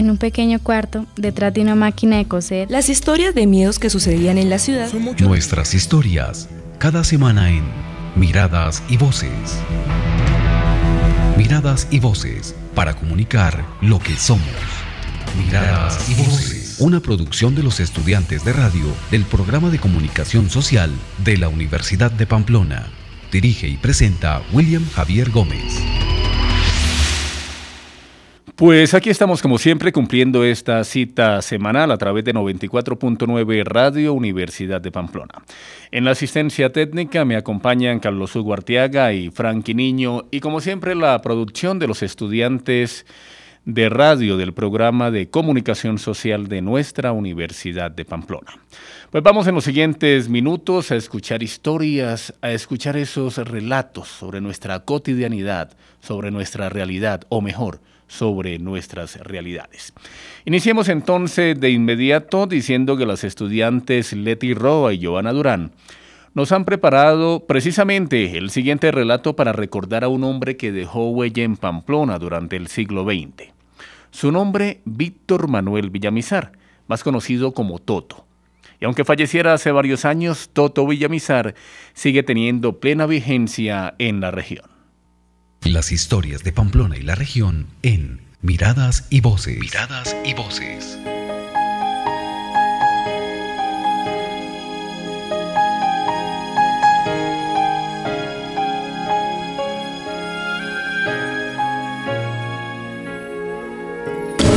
en un pequeño cuarto, detrás de una máquina de coser. Las historias de miedos que sucedían en la ciudad. Nuestras historias, cada semana en Miradas y Voces. Miradas y Voces, para comunicar lo que somos. Miradas y Voces, una producción de los estudiantes de radio del programa de comunicación social de la Universidad de Pamplona. Dirige y presenta William Javier Gómez. Pues aquí estamos como siempre cumpliendo esta cita semanal a través de 94.9 Radio Universidad de Pamplona. En la asistencia técnica me acompañan Carlos Hugo Arteaga y Frankie Niño y como siempre la producción de los estudiantes de radio del programa de comunicación social de nuestra Universidad de Pamplona. Pues vamos en los siguientes minutos a escuchar historias, a escuchar esos relatos sobre nuestra cotidianidad, sobre nuestra realidad, o mejor, sobre nuestras realidades. Iniciemos entonces de inmediato diciendo que las estudiantes Leti Roa y Joana Durán nos han preparado precisamente el siguiente relato para recordar a un hombre que dejó huella en Pamplona durante el siglo XX. Su nombre, Víctor Manuel Villamizar, más conocido como Toto. Y aunque falleciera hace varios años, Toto Villamizar sigue teniendo plena vigencia en la región. Las historias de Pamplona y la región en Miradas y Voces. Miradas y Voces.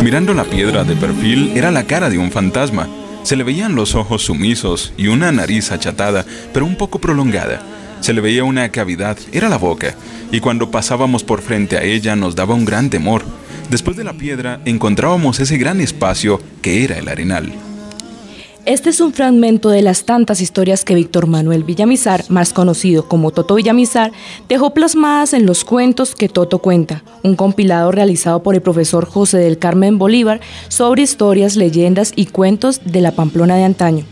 Mirando la piedra de perfil era la cara de un fantasma. Se le veían los ojos sumisos y una nariz achatada, pero un poco prolongada. Se le veía una cavidad, era la boca, y cuando pasábamos por frente a ella nos daba un gran temor. Después de la piedra encontrábamos ese gran espacio que era el arenal. Este es un fragmento de las tantas historias que Víctor Manuel Villamizar, más conocido como Toto Villamizar, dejó plasmadas en los cuentos que Toto cuenta, un compilado realizado por el profesor José del Carmen Bolívar sobre historias, leyendas y cuentos de la Pamplona de antaño.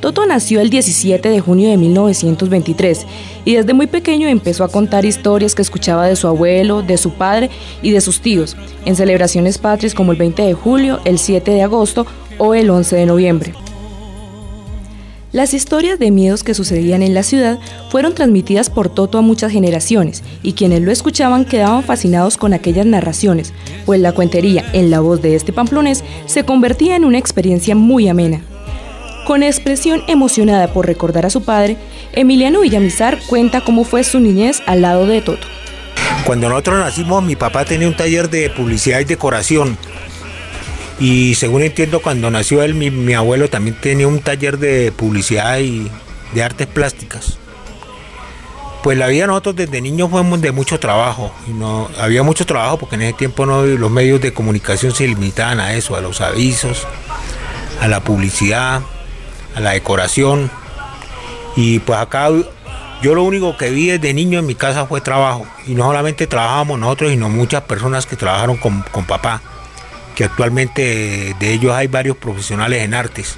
Toto nació el 17 de junio de 1923 y desde muy pequeño empezó a contar historias que escuchaba de su abuelo, de su padre y de sus tíos, en celebraciones patrias como el 20 de julio, el 7 de agosto o el 11 de noviembre. Las historias de miedos que sucedían en la ciudad fueron transmitidas por Toto a muchas generaciones y quienes lo escuchaban quedaban fascinados con aquellas narraciones, pues la cuentería en la voz de este pamplonés se convertía en una experiencia muy amena. Con expresión emocionada por recordar a su padre, Emiliano Villamizar cuenta cómo fue su niñez al lado de Toto. Cuando nosotros nacimos, mi papá tenía un taller de publicidad y decoración. Y según entiendo, cuando nació él, mi, abuelo también tenía un taller de publicidad y de artes plásticas. Pues la vida nosotros desde niños fuimos de mucho trabajo. No, había mucho trabajo porque en ese tiempo no, los medios de comunicación se limitaban a eso, a los avisos, a la publicidad a la decoración. Y pues acá yo lo único que vi desde niño en mi casa fue trabajo. Y no solamente trabajábamos nosotros, sino muchas personas que trabajaron con, papá. Que actualmente de ellos hay varios profesionales en artes.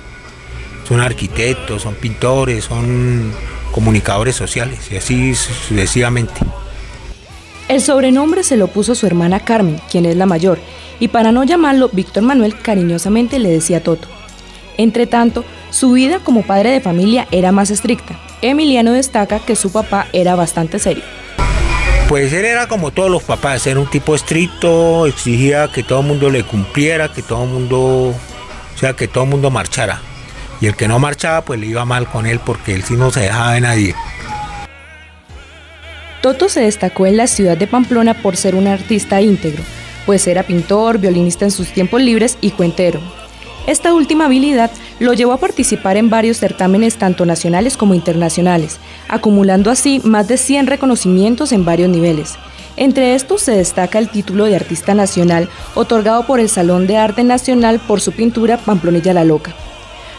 Son arquitectos, son pintores, son comunicadores sociales y así sucesivamente. El sobrenombre se lo puso su hermana Carmen, quien es la mayor, y para no llamarlo Víctor Manuel cariñosamente le decía Toto. Entre tanto, su vida como padre de familia era más estricta. Emiliano destaca que su papá era bastante serio. Pues él era como todos los papás, era un tipo estricto, exigía que todo el mundo le cumpliera, que todo el mundo, o sea, que todo el mundo marchara. Y el que no marchaba, pues le iba mal con él porque él sí no se dejaba de nadie. Toto se destacó en la ciudad de Pamplona por ser un artista íntegro, pues era pintor, violinista en sus tiempos libres y cuentero. Esta última habilidad lo llevó a participar en varios certámenes tanto nacionales como internacionales, acumulando así más de 100 reconocimientos en varios niveles. Entre estos se destaca el título de Artista Nacional, otorgado por el Salón de Arte Nacional por su pintura Pamplonilla la Loca.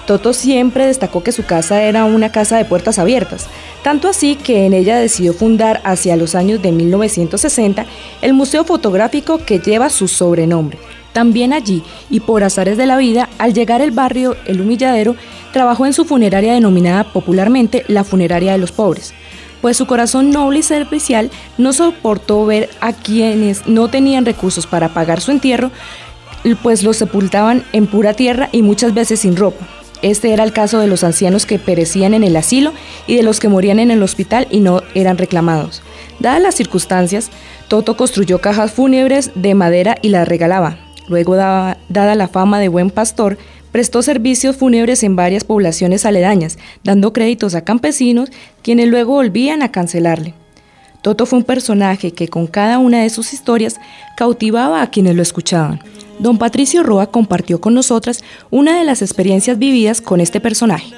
Toto siempre destacó que su casa era una casa de puertas abiertas, tanto así que en ella decidió fundar hacia los años de 1960 el museo fotográfico que lleva su sobrenombre, también allí, y por azares de la vida, al llegar al barrio El Humilladero, trabajó en su funeraria denominada popularmente la Funeraria de los Pobres, pues su corazón noble y servicial no soportó ver a quienes no tenían recursos para pagar su entierro pues los sepultaban en pura tierra y muchas veces sin ropa. Este era el caso de los ancianos que perecían en el asilo y de los que morían en el hospital y no eran reclamados. Dadas las circunstancias, Toto construyó cajas fúnebres de madera y las regalaba. Luego, dada la fama de buen pastor, prestó servicios fúnebres en varias poblaciones aledañas, dando créditos a campesinos, quienes luego volvían a cancelarle. Toto fue un personaje que con cada una de sus historias cautivaba a quienes lo escuchaban. Don Patricio Roa compartió con nosotras una de las experiencias vividas con este personaje.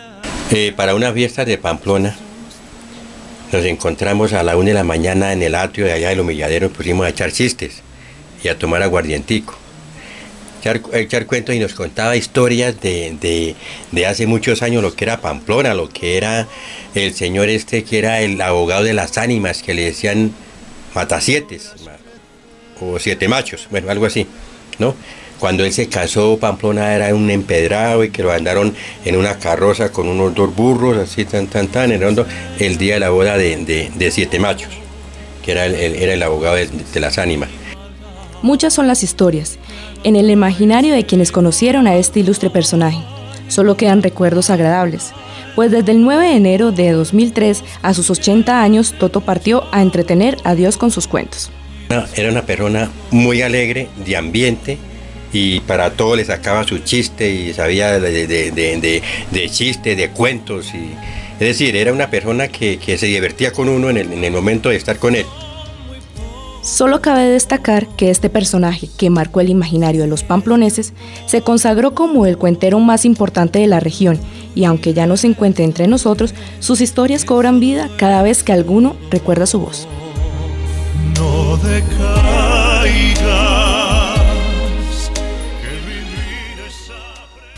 Eh, para una fiesta de Pamplona, nos encontramos a la una de la mañana en el atrio de allá del humilladero, pusimos a echar chistes y a tomar aguardientico. Echar, echar cuentos y nos contaba historias de, de, hace muchos años, lo que era Pamplona, lo que era el señor este que era el abogado de las ánimas, que le decían matasietes, o siete machos, bueno, algo así. ¿No? Cuando él se casó, Pamplona era un empedrado y que lo andaron en una carroza con unos dos burros, así tan, tan, tan, el día de la boda de, Siete Machos, que era el, era el abogado de, de las ánimas. Muchas son las historias en el imaginario de quienes conocieron a este ilustre personaje. Solo quedan recuerdos agradables, pues desde el 9 de enero de 2003 a sus 80 años, Toto partió a entretener a Dios con sus cuentos. Era una persona muy alegre, de ambiente, y para todo le sacaba su chiste y sabía de, de, chiste, de cuentos. Y, es decir, era una persona que, se divertía con uno en el, en el momento de estar con él. Solo cabe destacar que este personaje, que marcó el imaginario de los pamploneses, se consagró como el cuentero más importante de la región y aunque ya no se encuentre entre nosotros, sus historias cobran vida cada vez que alguno recuerda su voz no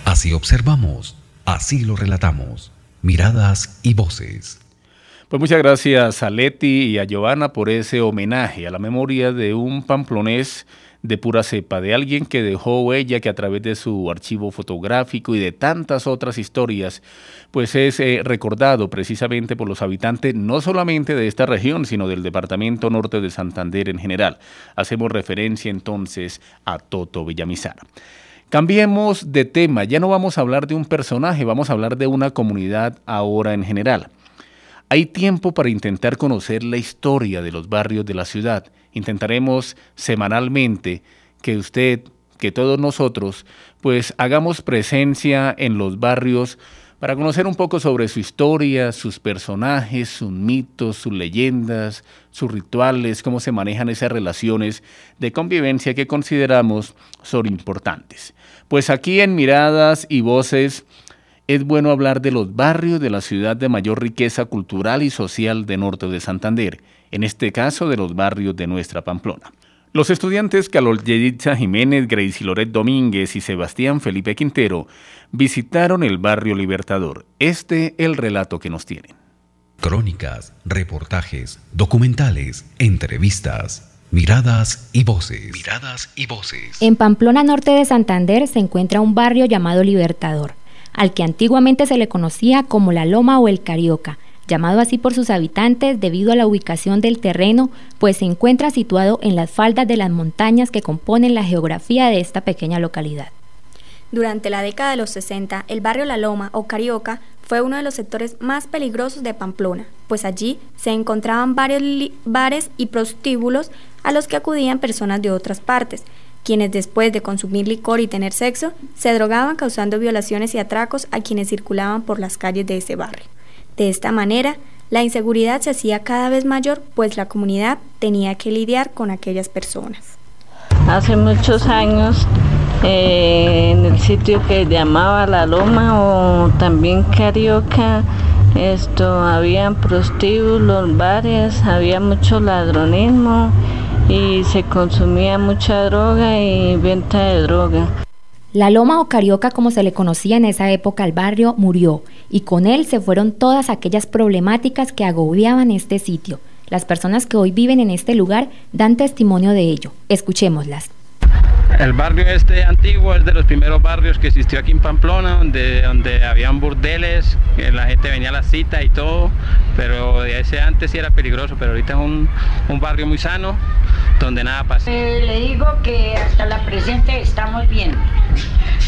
Así observamos, así lo relatamos. Miradas y voces. Pues muchas gracias a Leti y a Giovanna por ese homenaje a la memoria de un pamplonés de pura cepa, de alguien que dejó huella que a través de su archivo fotográfico y de tantas otras historias, pues es eh, recordado precisamente por los habitantes no solamente de esta región, sino del departamento norte de Santander en general. Hacemos referencia entonces a Toto Villamizar. Cambiemos de tema, ya no vamos a hablar de un personaje, vamos a hablar de una comunidad ahora en general. Hay tiempo para intentar conocer la historia de los barrios de la ciudad intentaremos semanalmente que usted, que todos nosotros, pues hagamos presencia en los barrios para conocer un poco sobre su historia, sus personajes, sus mitos, sus leyendas, sus rituales, cómo se manejan esas relaciones de convivencia que consideramos son importantes. Pues aquí en Miradas y Voces es bueno hablar de los barrios de la ciudad de mayor riqueza cultural y social de norte de Santander en este caso de los barrios de nuestra Pamplona. Los estudiantes Carlos Yeditza Jiménez, Gracie Loret Domínguez y Sebastián Felipe Quintero visitaron el barrio Libertador. Este el relato que nos tienen. Crónicas, reportajes, documentales, entrevistas. Miradas y voces. Miradas y voces. En Pamplona Norte de Santander se encuentra un barrio llamado Libertador, al que antiguamente se le conocía como la Loma o el Carioca, llamado así por sus habitantes debido a la ubicación del terreno, pues se encuentra situado en las faldas de las montañas que componen la geografía de esta pequeña localidad. Durante la década de los 60, el barrio La Loma o Carioca fue uno de los sectores más peligrosos de Pamplona, pues allí se encontraban varios bares y prostíbulos a los que acudían personas de otras partes, quienes después de consumir licor y tener sexo, se drogaban causando violaciones y atracos a quienes circulaban por las calles de ese barrio. De esta manera, la inseguridad se hacía cada vez mayor, pues la comunidad tenía que lidiar con aquellas personas. Hace muchos años, eh, en el sitio que llamaba La Loma o también Carioca, esto había prostíbulos, bares, había mucho ladronismo y se consumía mucha droga y venta de droga. La Loma o Carioca, como se le conocía en esa época al barrio, murió y con él se fueron todas aquellas problemáticas que agobiaban este sitio. Las personas que hoy viven en este lugar dan testimonio de ello. Escuchémoslas. El barrio este antiguo es de los primeros barrios que existió aquí en Pamplona, donde, donde habían burdeles, la gente venía a la cita y todo, pero ese antes sí era peligroso, pero ahorita es un, un barrio muy sano, donde nada pasa. Eh, le digo que hasta la presente estamos bien.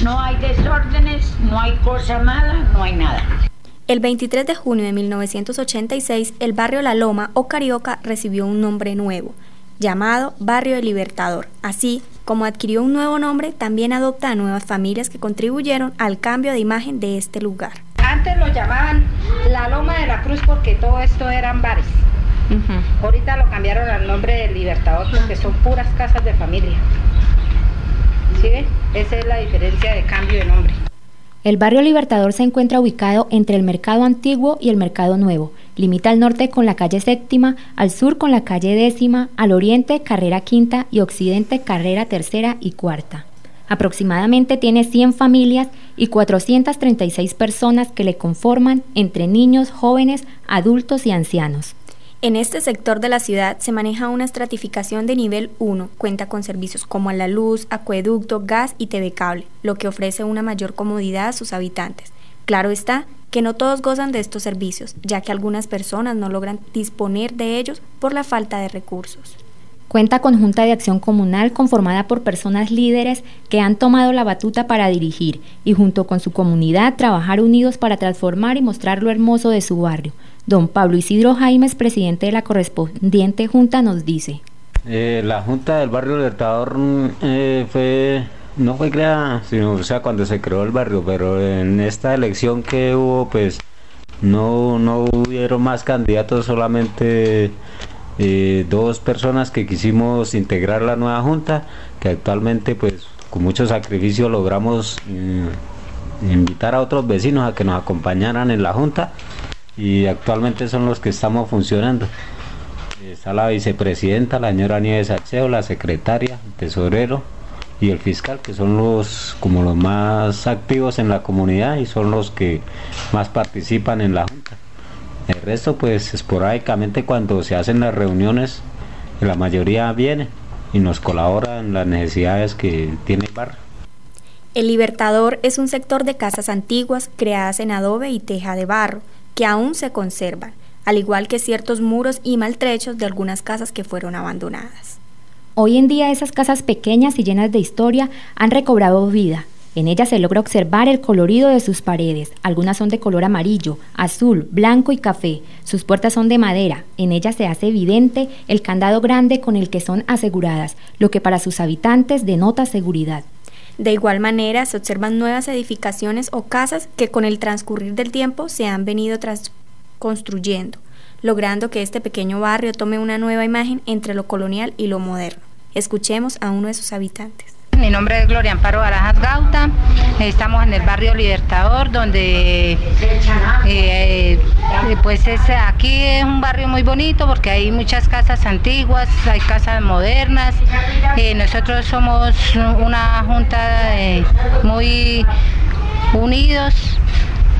No hay desórdenes, no hay cosa mala, no hay nada. El 23 de junio de 1986, el barrio La Loma o Carioca recibió un nombre nuevo, llamado Barrio del Libertador. Así como adquirió un nuevo nombre, también adopta a nuevas familias que contribuyeron al cambio de imagen de este lugar. Antes lo llamaban La Loma de la Cruz porque todo esto eran bares. Ahorita lo cambiaron al nombre del Libertador porque son puras casas de familia. ¿Sí? Esa es la diferencia de cambio de nombre. El barrio Libertador se encuentra ubicado entre el Mercado Antiguo y el Mercado Nuevo. Limita al norte con la calle Séptima, al sur con la calle Décima, al oriente Carrera Quinta y occidente Carrera Tercera y Cuarta. Aproximadamente tiene 100 familias y 436 personas que le conforman entre niños, jóvenes, adultos y ancianos. En este sector de la ciudad se maneja una estratificación de nivel 1, cuenta con servicios como la luz, acueducto, gas y TV cable, lo que ofrece una mayor comodidad a sus habitantes. Claro está que no todos gozan de estos servicios, ya que algunas personas no logran disponer de ellos por la falta de recursos. Cuenta con Junta de Acción Comunal conformada por personas líderes que han tomado la batuta para dirigir y junto con su comunidad trabajar unidos para transformar y mostrar lo hermoso de su barrio. Don Pablo Isidro Jaimes, presidente de la correspondiente Junta, nos dice. Eh, la Junta del Barrio Libertador mm, eh, fue no fue creada, sino o sea cuando se creó el barrio, pero en esta elección que hubo, pues no, no hubieron más candidatos, solamente eh, dos personas que quisimos integrar la nueva junta, que actualmente pues con mucho sacrificio logramos invitar a otros vecinos a que nos acompañaran en la junta y actualmente son los que estamos funcionando. Está la vicepresidenta, la señora Nieves Acheo, la secretaria, el tesorero y el fiscal, que son los como los más activos en la comunidad y son los que más participan en la junta. El resto, pues esporádicamente cuando se hacen las reuniones, la mayoría viene y nos colabora en las necesidades que tiene el barrio. El Libertador es un sector de casas antiguas creadas en adobe y teja de barro que aún se conservan, al igual que ciertos muros y maltrechos de algunas casas que fueron abandonadas. Hoy en día esas casas pequeñas y llenas de historia han recobrado vida. En ellas se logra observar el colorido de sus paredes. Algunas son de color amarillo, azul, blanco y café. Sus puertas son de madera. En ellas se hace evidente el candado grande con el que son aseguradas, lo que para sus habitantes denota seguridad. De igual manera, se observan nuevas edificaciones o casas que con el transcurrir del tiempo se han venido construyendo, logrando que este pequeño barrio tome una nueva imagen entre lo colonial y lo moderno. Escuchemos a uno de sus habitantes. Mi nombre es Gloria Amparo Barajas Gauta. Estamos en el barrio Libertador, donde eh, pues es, aquí es un barrio muy bonito porque hay muchas casas antiguas, hay casas modernas. Eh, nosotros somos una junta eh, muy unidos.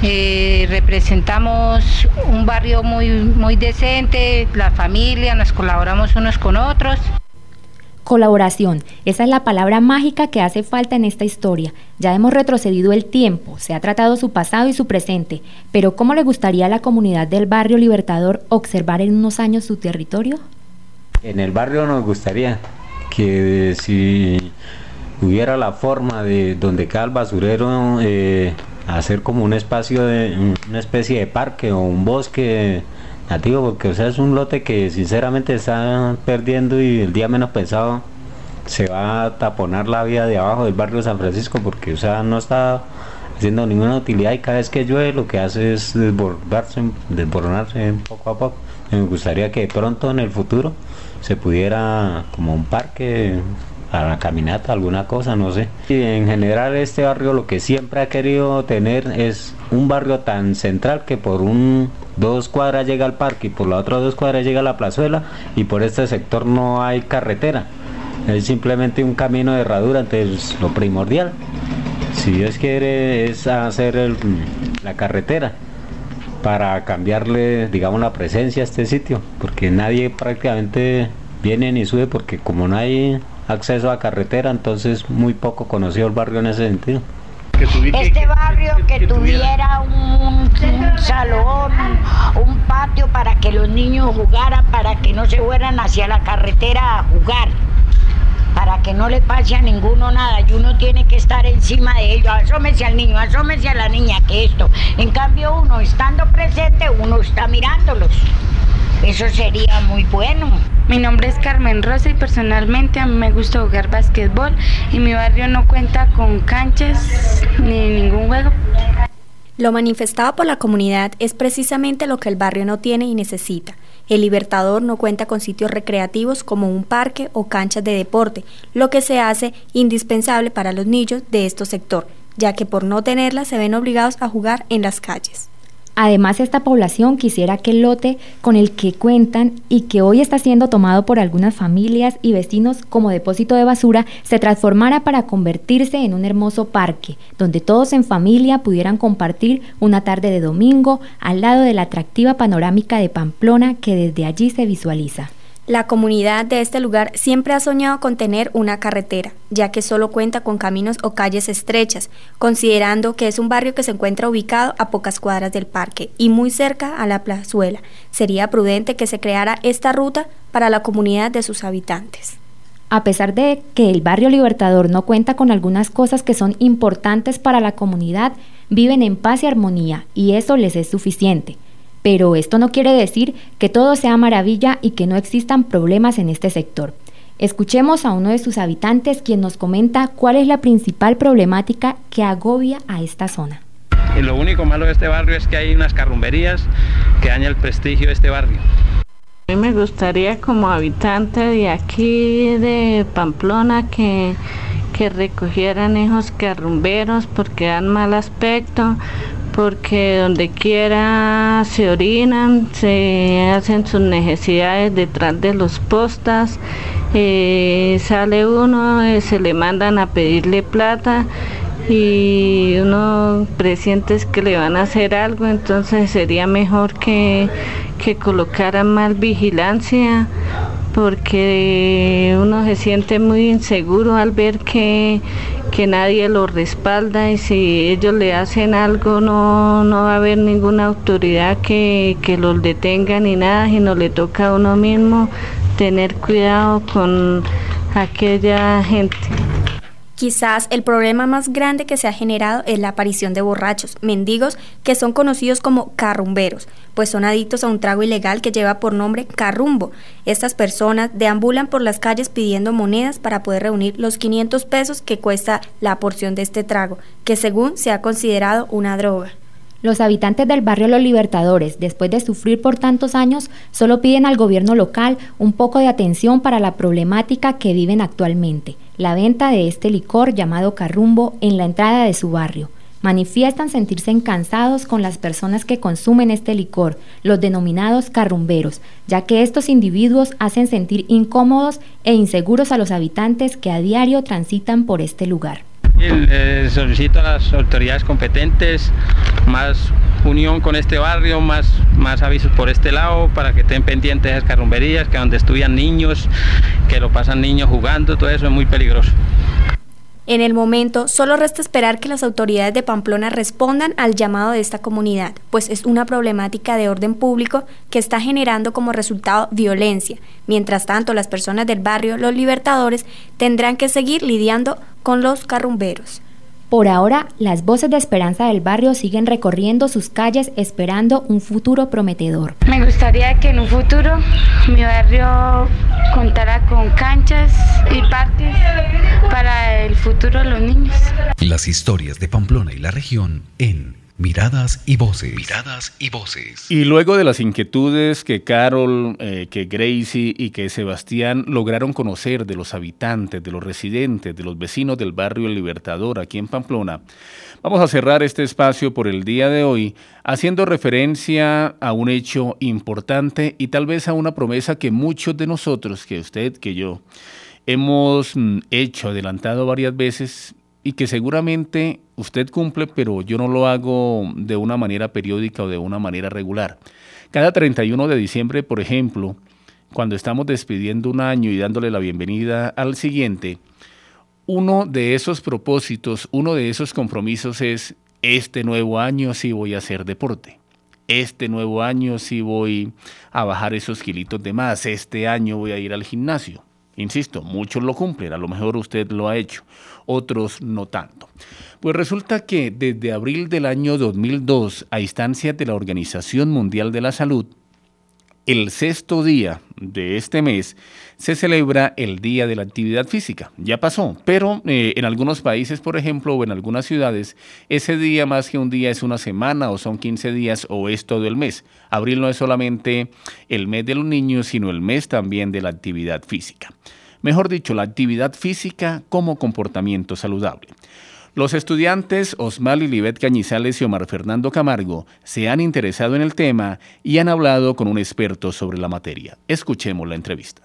Representamos un barrio muy, muy decente, la familia, nos colaboramos unos con otros. Colaboración, esa es la palabra mágica que hace falta en esta historia. Ya hemos retrocedido el tiempo, se ha tratado su pasado y su presente, pero ¿cómo le gustaría a la comunidad del barrio Libertador observar en unos años su territorio? En el barrio nos gustaría que si hubiera la forma de donde el basurero, eh, hacer como un espacio de una especie de parque o un bosque nativo, porque o sea, es un lote que sinceramente está perdiendo y el día menos pensado se va a taponar la vía de abajo del barrio San Francisco porque o sea, no está haciendo ninguna utilidad y cada vez que llueve lo que hace es desbordarse, desboronarse poco a poco. Me gustaría que pronto en el futuro se pudiera como un parque para la caminata, alguna cosa, no sé. Y en general este barrio lo que siempre ha querido tener es un barrio tan central que por un dos cuadras llega al parque y por la otra dos cuadras llega a la plazuela y por este sector no hay carretera. Es simplemente un camino de herradura, entonces lo primordial, si Dios quiere, es hacer la carretera para cambiarle, digamos, la presencia a este sitio, porque nadie prácticamente viene ni sube porque como no hay acceso a carretera, entonces muy poco conocido el barrio en ese sentido. Este barrio que tuviera un, salón, un patio para que los niños jugaran, para que no se fueran hacia la carretera a jugar, para que no le pase a ninguno nada y uno tiene que estar encima de ellos, asómese al niño, asómese a la niña, que esto. En cambio uno estando presente, uno está mirándolos. Eso sería muy bueno. Mi nombre es Carmen Rosa y personalmente a mí me gusta jugar básquetbol y mi barrio no cuenta con canchas ni ningún juego. Lo manifestado por la comunidad es precisamente lo que el barrio no tiene y necesita. El Libertador no cuenta con sitios recreativos como un parque o canchas de deporte, lo que se hace indispensable para los niños de este sector, ya que por no tenerlas se ven obligados a jugar en las calles. Además, esta población quisiera que el lote con el que cuentan y que hoy está siendo tomado por algunas familias y vecinos como depósito de basura se transformara para convertirse en un hermoso parque, donde todos en familia pudieran compartir una tarde de domingo al lado de la atractiva panorámica de Pamplona que desde allí se visualiza. La comunidad de este lugar siempre ha soñado con tener una carretera, ya que solo cuenta con caminos o calles estrechas, considerando que es un barrio que se encuentra ubicado a pocas cuadras del parque y muy cerca a la plazuela. Sería prudente que se creara esta ruta para la comunidad de sus habitantes. A pesar de que el barrio Libertador no cuenta con algunas cosas que son importantes para la comunidad, viven en paz y armonía y eso les es suficiente. Pero esto no quiere decir que todo sea maravilla y que no existan problemas en este sector. Escuchemos a uno de sus habitantes quien nos comenta cuál es la principal problemática que agobia a esta zona. Y lo único malo de este barrio es que hay unas carrumberías que dañan el prestigio de este barrio. A mí me gustaría como habitante de aquí de Pamplona que, que recogieran esos carrumberos porque dan mal aspecto, porque donde quiera se orinan, se hacen sus necesidades detrás de los postas, eh, sale uno, eh, se le mandan a pedirle plata y uno presiente que le van a hacer algo, entonces sería mejor que, que colocaran más vigilancia porque uno se siente muy inseguro al ver que, nadie lo respalda y si ellos le hacen algo no, no va a haber ninguna autoridad que, que los detenga ni nada, sino le toca a uno mismo tener cuidado con aquella gente. Quizás el problema más grande que se ha generado es la aparición de borrachos, mendigos, que son conocidos como carrumberos, pues son adictos a un trago ilegal que lleva por nombre carrumbo. Estas personas deambulan por las calles pidiendo monedas para poder reunir los 500 pesos que cuesta la porción de este trago, que según se ha considerado una droga. Los habitantes del barrio Los Libertadores, después de sufrir por tantos años, solo piden al gobierno local un poco de atención para la problemática que viven actualmente, la venta de este licor llamado carrumbo en la entrada de su barrio. Manifiestan sentirse cansados con las personas que consumen este licor, los denominados carrumberos, ya que estos individuos hacen sentir incómodos e inseguros a los habitantes que a diario transitan por este lugar. Eh, solicito a las autoridades competentes más unión con este barrio, más, más avisos por este lado para que estén pendientes de esas carrumberías, que donde estudian niños, que lo pasan niños jugando, todo eso es muy peligroso. En el momento, solo resta esperar que las autoridades de Pamplona respondan al llamado de esta comunidad, pues es una problemática de orden público que está generando como resultado violencia. Mientras tanto, las personas del barrio, los libertadores, tendrán que seguir lidiando con los carrumberos. Por ahora, las voces de esperanza del barrio siguen recorriendo sus calles esperando un futuro prometedor. Me gustaría que en un futuro mi barrio contara con canchas y parques futuro de los niños. Las historias de Pamplona y la región en Miradas y voces. Miradas y voces. Y luego de las inquietudes que Carol, eh, que Gracie y que Sebastián lograron conocer de los habitantes, de los residentes, de los vecinos del barrio Libertador aquí en Pamplona, vamos a cerrar este espacio por el día de hoy haciendo referencia a un hecho importante y tal vez a una promesa que muchos de nosotros, que usted, que yo, hemos mm, hecho, adelantado varias veces y que seguramente usted cumple, pero yo no lo hago de una manera periódica o de una manera regular. Cada 31 de diciembre, por ejemplo, cuando estamos despidiendo un año y dándole la bienvenida al siguiente, uno de esos propósitos, uno de esos compromisos es, este nuevo año sí voy a hacer deporte. Este nuevo año sí voy a bajar esos kilitos de más. Este año voy a ir al gimnasio. Insisto, muchos lo cumplen, a lo mejor usted lo ha hecho, otros no tanto. Pues resulta que desde abril del año 2002, a instancias de la Organización Mundial de la Salud, el sexto día de este mes se celebra el Día de la Actividad Física. Ya pasó, pero eh, en algunos países, por ejemplo, o en algunas ciudades, ese día más que un día es una semana o son 15 días o es todo el mes. Abril no es solamente el mes de los niños, sino el mes también de la actividad física. Mejor dicho, la actividad física como comportamiento saludable. Los estudiantes Osmal y Libet Cañizales y Omar Fernando Camargo se han interesado en el tema y han hablado con un experto sobre la materia. Escuchemos la entrevista.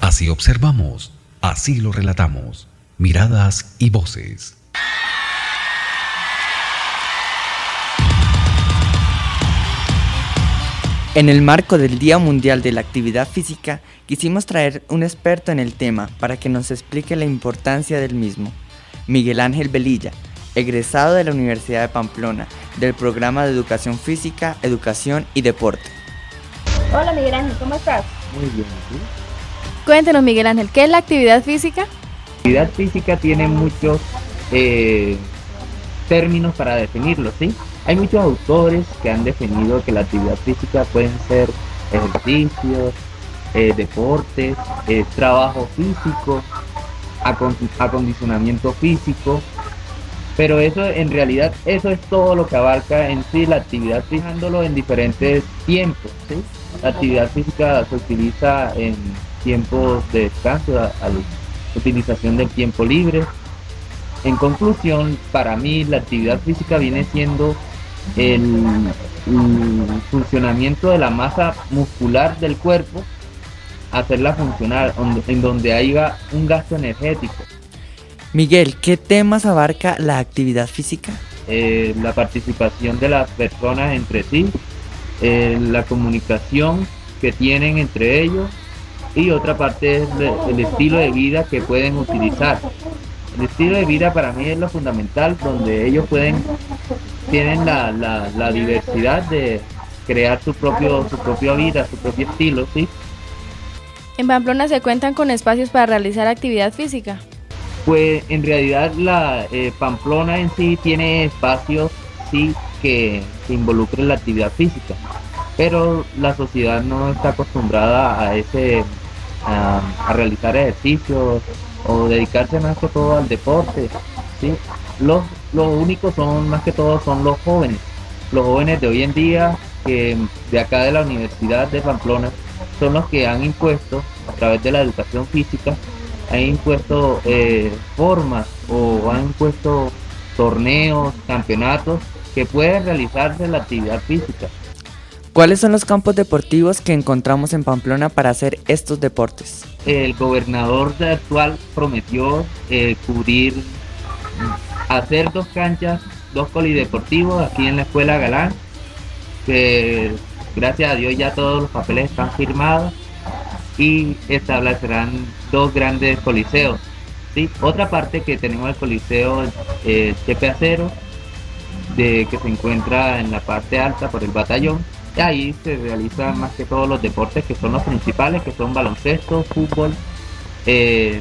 Así observamos, así lo relatamos. Miradas y voces. En el marco del Día Mundial de la Actividad Física, quisimos traer un experto en el tema para que nos explique la importancia del mismo. Miguel Ángel Velilla, egresado de la Universidad de Pamplona, del programa de Educación Física, Educación y Deporte. Hola Miguel Ángel, ¿cómo estás? Muy bien, ¿sí? Cuéntenos Miguel Ángel, ¿qué es la actividad física? La actividad física tiene muchos eh, términos para definirlo, ¿sí? Hay muchos autores que han definido que la actividad física pueden ser ejercicios, eh, deportes, eh, trabajo físico, acondicionamiento físico, pero eso en realidad eso es todo lo que abarca en sí la actividad fijándolo en diferentes tiempos la actividad física se utiliza en tiempos de descanso a, la utilización del tiempo libre. En conclusión para mí la actividad física viene siendo el funcionamiento de la masa muscular del cuerpo hacerla funcionar, en donde haya un gasto energético. Miguel, ¿qué temas abarca la actividad física? Eh, la participación de las personas entre sí, eh, la comunicación que tienen entre ellos y otra parte es el estilo de vida que pueden utilizar. El estilo de vida para mí es lo fundamental, donde ellos pueden, tienen la, la, la diversidad de crear su propio, su propia vida, su propio estilo, ¿sí? ¿En Pamplona se cuentan con espacios para realizar actividad física? Pues en realidad la eh, Pamplona en sí tiene espacios sí que, involucren la actividad física, pero la sociedad no está acostumbrada a ese a, realizar ejercicios o dedicarse más que todo al deporte. ¿sí? Los, los únicos son más que todo son los jóvenes, los jóvenes de hoy en día que de acá de la Universidad de Pamplona son los que han impuesto, a través de la educación física, han impuesto eh, formas o han impuesto torneos, campeonatos que pueden realizarse la actividad física. ¿Cuáles son los campos deportivos que encontramos en Pamplona para hacer estos deportes? El gobernador actual prometió eh, cubrir, hacer dos canchas, dos polideportivos aquí en la Escuela Galán, que Gracias a Dios ya todos los papeles están firmados y establecerán dos grandes coliseos. ¿sí? Otra parte que tenemos el coliseo eh, Chepe Acero, de, que se encuentra en la parte alta por el batallón. Y ahí se realizan más que todos los deportes que son los principales, que son baloncesto, fútbol, eh,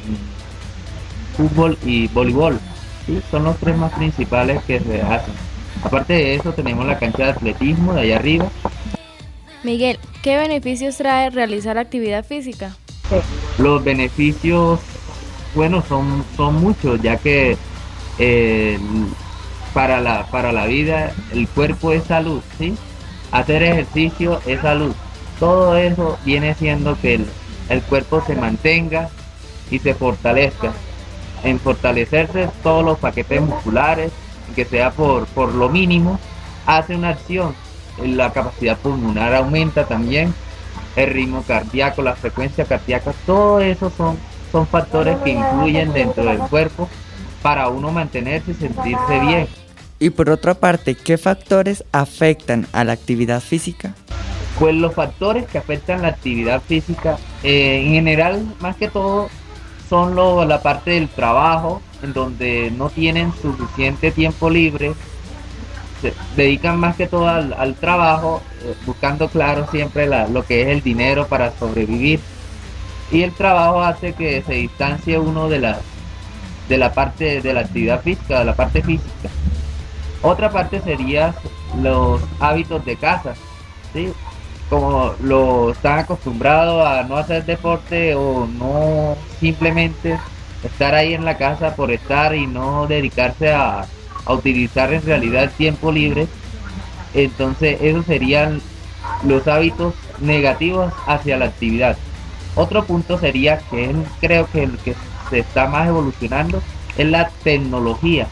fútbol y voleibol. ¿sí? Son los tres más principales que se hacen. Aparte de eso tenemos la cancha de atletismo de allá arriba, Miguel, ¿qué beneficios trae realizar actividad física? Los beneficios, bueno, son, son muchos, ya que eh, para, la, para la vida el cuerpo es salud, ¿sí? Hacer ejercicio es salud. Todo eso viene siendo que el, cuerpo se mantenga y se fortalezca. En fortalecerse todos los paquetes musculares, que sea por, por lo mínimo, hace una acción la capacidad pulmonar aumenta también, el ritmo cardíaco, la frecuencia cardíaca, todo eso son, son factores que influyen dentro del cuerpo para uno mantenerse y sentirse bien. Y por otra parte, ¿qué factores afectan a la actividad física? Pues los factores que afectan la actividad física Eh, en general, más que todo, son lo, la parte del trabajo, en donde no tienen suficiente tiempo libre, se dedican más que todo al, trabajo, eh, buscando claro siempre lo que es el dinero para sobrevivir. Y el trabajo hace que se distancie uno de la, de la parte de la actividad física, de la parte física. Otra parte sería los hábitos de casa, ¿sí? como lo están acostumbrados a no hacer deporte o no simplemente estar ahí en la casa por estar y no dedicarse a, utilizar en realidad tiempo libre, entonces esos serían los hábitos negativos hacia la actividad. Otro punto sería que creo que el que se está más evolucionando es la tecnología.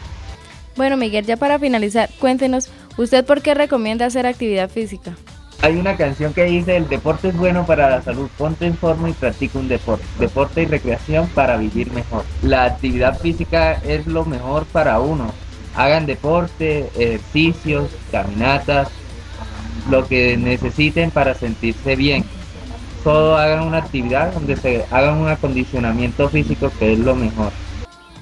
Bueno, Miguel, ya para finalizar, cuéntenos, ¿usted por qué recomienda hacer actividad física? Hay una canción que dice, el deporte es bueno para la salud, ponte en forma y practica un deporte. Deporte y recreación para vivir mejor. La actividad física es lo mejor para uno. Hagan deporte, ejercicios, caminatas, lo que necesiten para sentirse bien. Solo hagan una actividad donde se hagan un acondicionamiento físico que es lo mejor.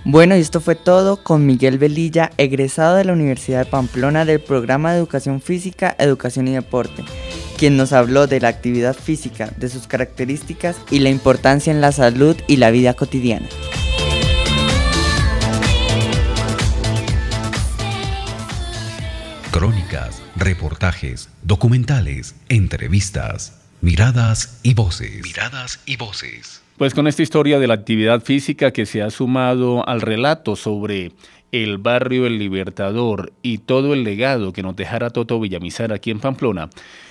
Bueno, y esto fue todo con Miguel Velilla, egresado de la Universidad de Pamplona del programa de Educación Física, Educación y Deporte, quien nos habló de la actividad física, de sus características y la importancia en la salud y la vida cotidiana. Crónicas, reportajes, documentales, entrevistas, miradas y voces. Miradas y voces. Pues con esta historia de la actividad física que se ha sumado al relato sobre el barrio El Libertador y todo el legado que nos dejara Toto Villamizar aquí en Pamplona,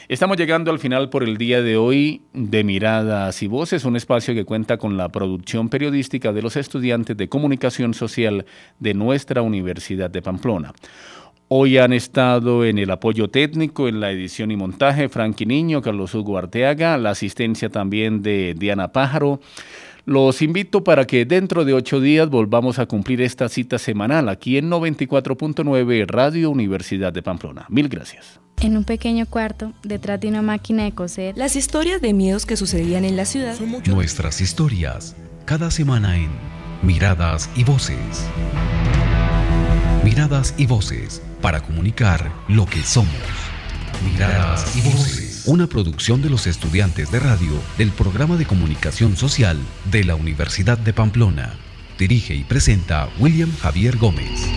estamos llegando al final por el día de hoy de Miradas y Voces, un espacio que cuenta con la producción periodística de los estudiantes de comunicación social de nuestra Universidad de Pamplona. Hoy han estado en el apoyo técnico, en la edición y montaje, Frankie Niño, Carlos Hugo Arteaga, la asistencia también de Diana Pájaro. Los invito para que dentro de ocho días volvamos a cumplir esta cita semanal aquí en 94.9 Radio Universidad de Pamplona. Mil gracias. En un pequeño cuarto, detrás de una máquina de coser, las historias de miedos que sucedían en la ciudad. Nuestras historias, cada semana en Miradas y Voces. Miradas y Voces para comunicar lo que somos. Miradas y voces. Una producción de los estudiantes de radio del programa de comunicación social de la Universidad de Pamplona. Dirige y presenta William Javier Gómez.